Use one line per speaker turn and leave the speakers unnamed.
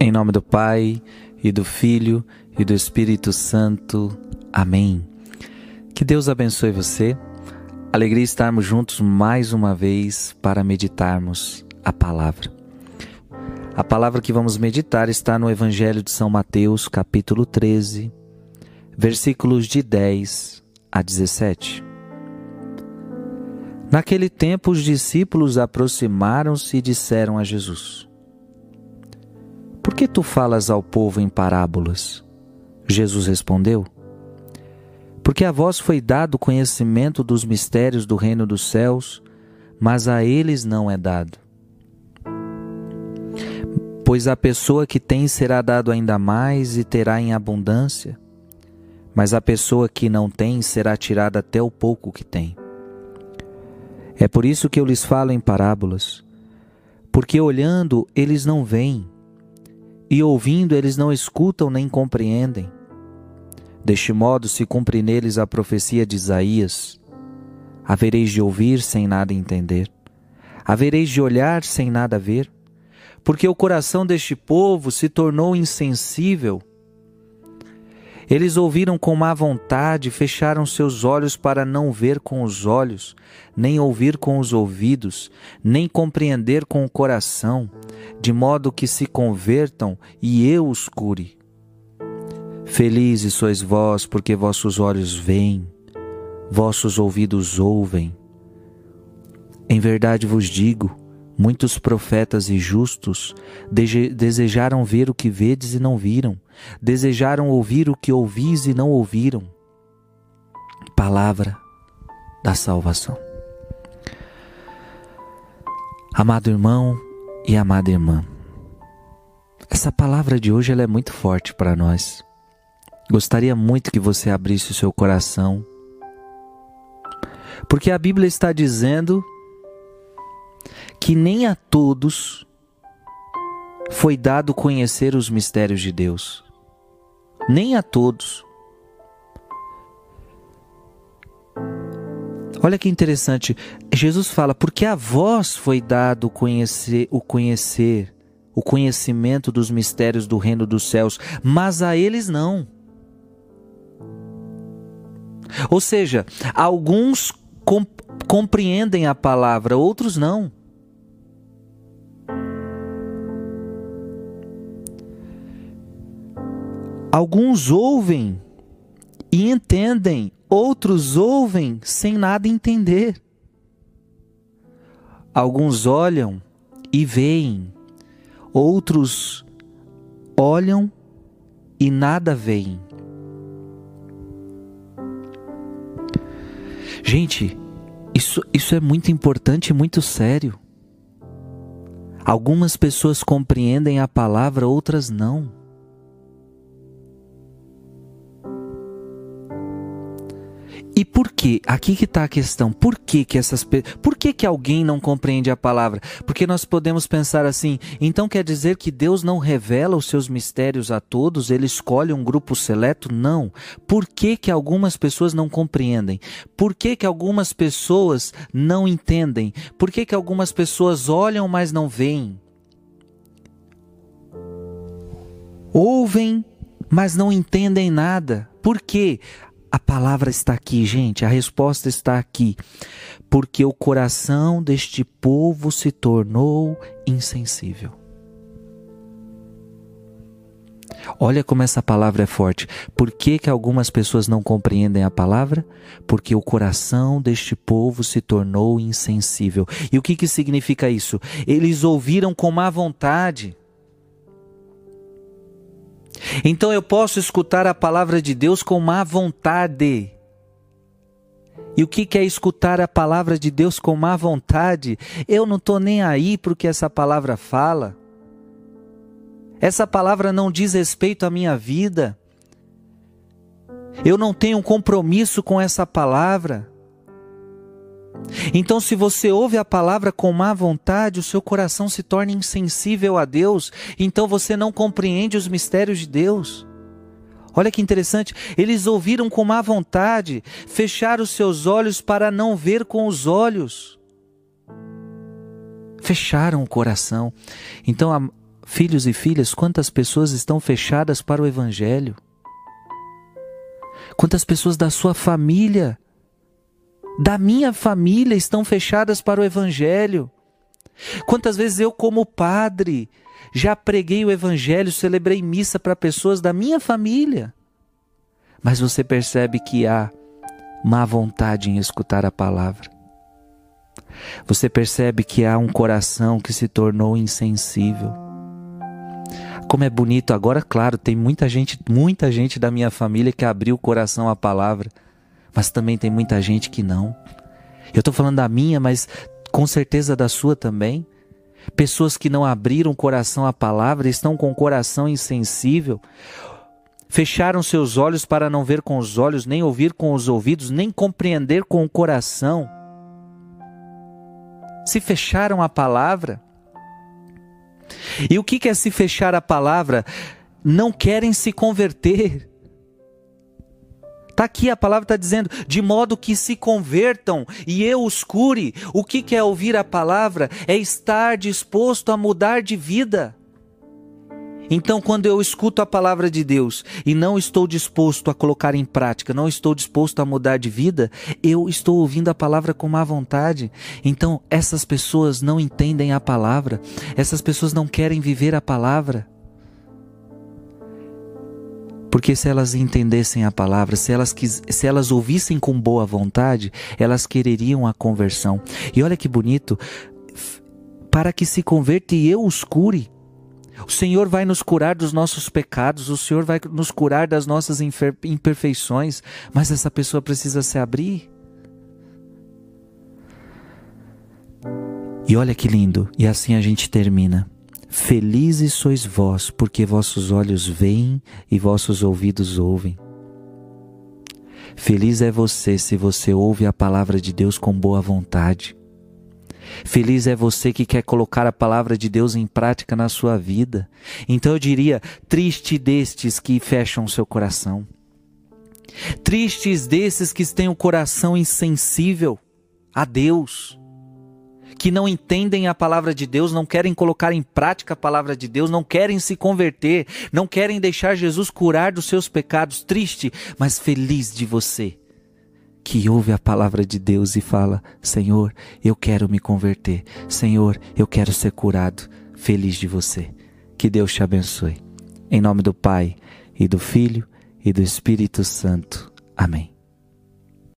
Em nome do Pai, e do Filho, e do Espírito Santo. Amém. Que Deus abençoe você. Alegria estarmos juntos mais uma vez para meditarmos a palavra. A palavra que vamos meditar está no Evangelho de São Mateus, capítulo 13, versículos de 10 a 17. Naquele tempo, os discípulos aproximaram-se e disseram a Jesus: Por que tu falas ao povo em parábolas? Jesus respondeu: Porque a vós foi dado conhecimento dos mistérios do reino dos céus, mas a eles não é dado. Pois a pessoa que tem será dado ainda mais e terá em abundância, mas a pessoa que não tem será tirada até o pouco que tem. É por isso que eu lhes falo em parábolas, porque olhando eles não veem, e ouvindo eles não escutam nem compreendem. Deste modo se cumpre neles a profecia de Isaías: Havereis de ouvir sem nada entender, havereis de olhar sem nada ver, porque o coração deste povo se tornou insensível. Eles ouviram com má vontade, fecharam seus olhos para não ver com os olhos, nem ouvir com os ouvidos, nem compreender com o coração, de modo que se convertam e eu os cure. Felizes sois vós, porque vossos olhos veem, vossos ouvidos ouvem. Em verdade vos digo, Muitos profetas e justos desejaram ver o que vedes e não viram, desejaram ouvir o que ouvis e não ouviram. Palavra da salvação. Amado irmão e amada irmã, essa palavra de hoje ela é muito forte para nós. Gostaria muito que você abrisse o seu coração, porque a Bíblia está dizendo que nem a todos foi dado conhecer os mistérios de Deus. Nem a todos. Olha que interessante. Jesus fala: "Porque a vós foi dado conhecer o conhecer, o conhecimento dos mistérios do reino dos céus, mas a eles não." Ou seja, alguns compreendem a palavra, outros não. Alguns ouvem e entendem, outros ouvem sem nada entender. Alguns olham e veem, outros olham e nada veem. Gente, isso, isso é muito importante e muito sério. Algumas pessoas compreendem a palavra, outras não. E por que? Aqui que está a questão. Por que que essas por que que alguém não compreende a palavra? Porque nós podemos pensar assim, então quer dizer que Deus não revela os seus mistérios a todos, ele escolhe um grupo seleto? Não. Por que que algumas pessoas não compreendem? Por que que algumas pessoas não entendem? Por que que algumas pessoas olham, mas não veem? Ouvem, mas não entendem nada. Por quê? A palavra está aqui, gente, a resposta está aqui. Porque o coração deste povo se tornou insensível. Olha como essa palavra é forte. Por que, que algumas pessoas não compreendem a palavra? Porque o coração deste povo se tornou insensível. E o que, que significa isso? Eles ouviram com má vontade. Então eu posso escutar a palavra de Deus com má vontade. E o que é escutar a palavra de Deus com má vontade? Eu não estou nem aí para o que essa palavra fala. Essa palavra não diz respeito à minha vida. Eu não tenho um compromisso com essa palavra. Então, se você ouve a palavra com má vontade, o seu coração se torna insensível a Deus, então você não compreende os mistérios de Deus. Olha que interessante, eles ouviram com má vontade, fecharam os seus olhos para não ver com os olhos. Fecharam o coração. Então, Filhos e filhas, quantas pessoas estão fechadas para o Evangelho? Quantas pessoas da sua família, da minha família, estão fechadas para o Evangelho? Quantas vezes eu, como padre, já preguei o Evangelho, celebrei missa para pessoas da minha família, mas você percebe que há má vontade em escutar a palavra. Você percebe que há um coração que se tornou insensível como é bonito agora, claro, tem muita gente, muita gente da minha família que abriu o coração à palavra, mas também tem muita gente que não. Eu estou falando da minha, mas com certeza da sua também. Pessoas que não abriram o coração à palavra, estão com o coração insensível, fecharam seus olhos para não ver com os olhos, nem ouvir com os ouvidos, nem compreender com o coração. Se fecharam à palavra, e o que é se fechar a palavra? Não querem se converter. Está aqui a palavra está dizendo, de modo que se convertam e eu os cure. O que é ouvir a palavra? É estar disposto a mudar de vida. Então, quando eu escuto a palavra de Deus e não estou disposto a colocar em prática, não estou disposto a mudar de vida, eu estou ouvindo a palavra com má vontade. Então, essas pessoas não entendem a palavra, essas pessoas não querem viver a palavra. Porque se elas entendessem a palavra, se elas, quis, se elas ouvissem com boa vontade, elas quereriam a conversão. E olha que bonito, para que se converta e eu os cure. O Senhor vai nos curar dos nossos pecados, o Senhor vai nos curar das nossas imperfeições, mas essa pessoa precisa se abrir. E olha que lindo, e assim a gente termina. Felizes sois vós, porque vossos olhos veem e vossos ouvidos ouvem. Feliz é você se você ouve a palavra de Deus com boa vontade. Feliz é você que quer colocar a palavra de Deus em prática na sua vida. Então eu diria: triste destes que fecham seu coração. Tristes desses que têm o coração insensível a Deus, que não entendem a palavra de Deus, não querem colocar em prática a palavra de Deus, não querem se converter, não querem deixar Jesus curar dos seus pecados. Triste, mas feliz de você que ouve a palavra de Deus e fala: Senhor, eu quero me converter. Senhor, eu quero ser curado. Feliz de você. Que Deus te abençoe. Em nome do Pai, e do Filho, e do Espírito Santo. Amém.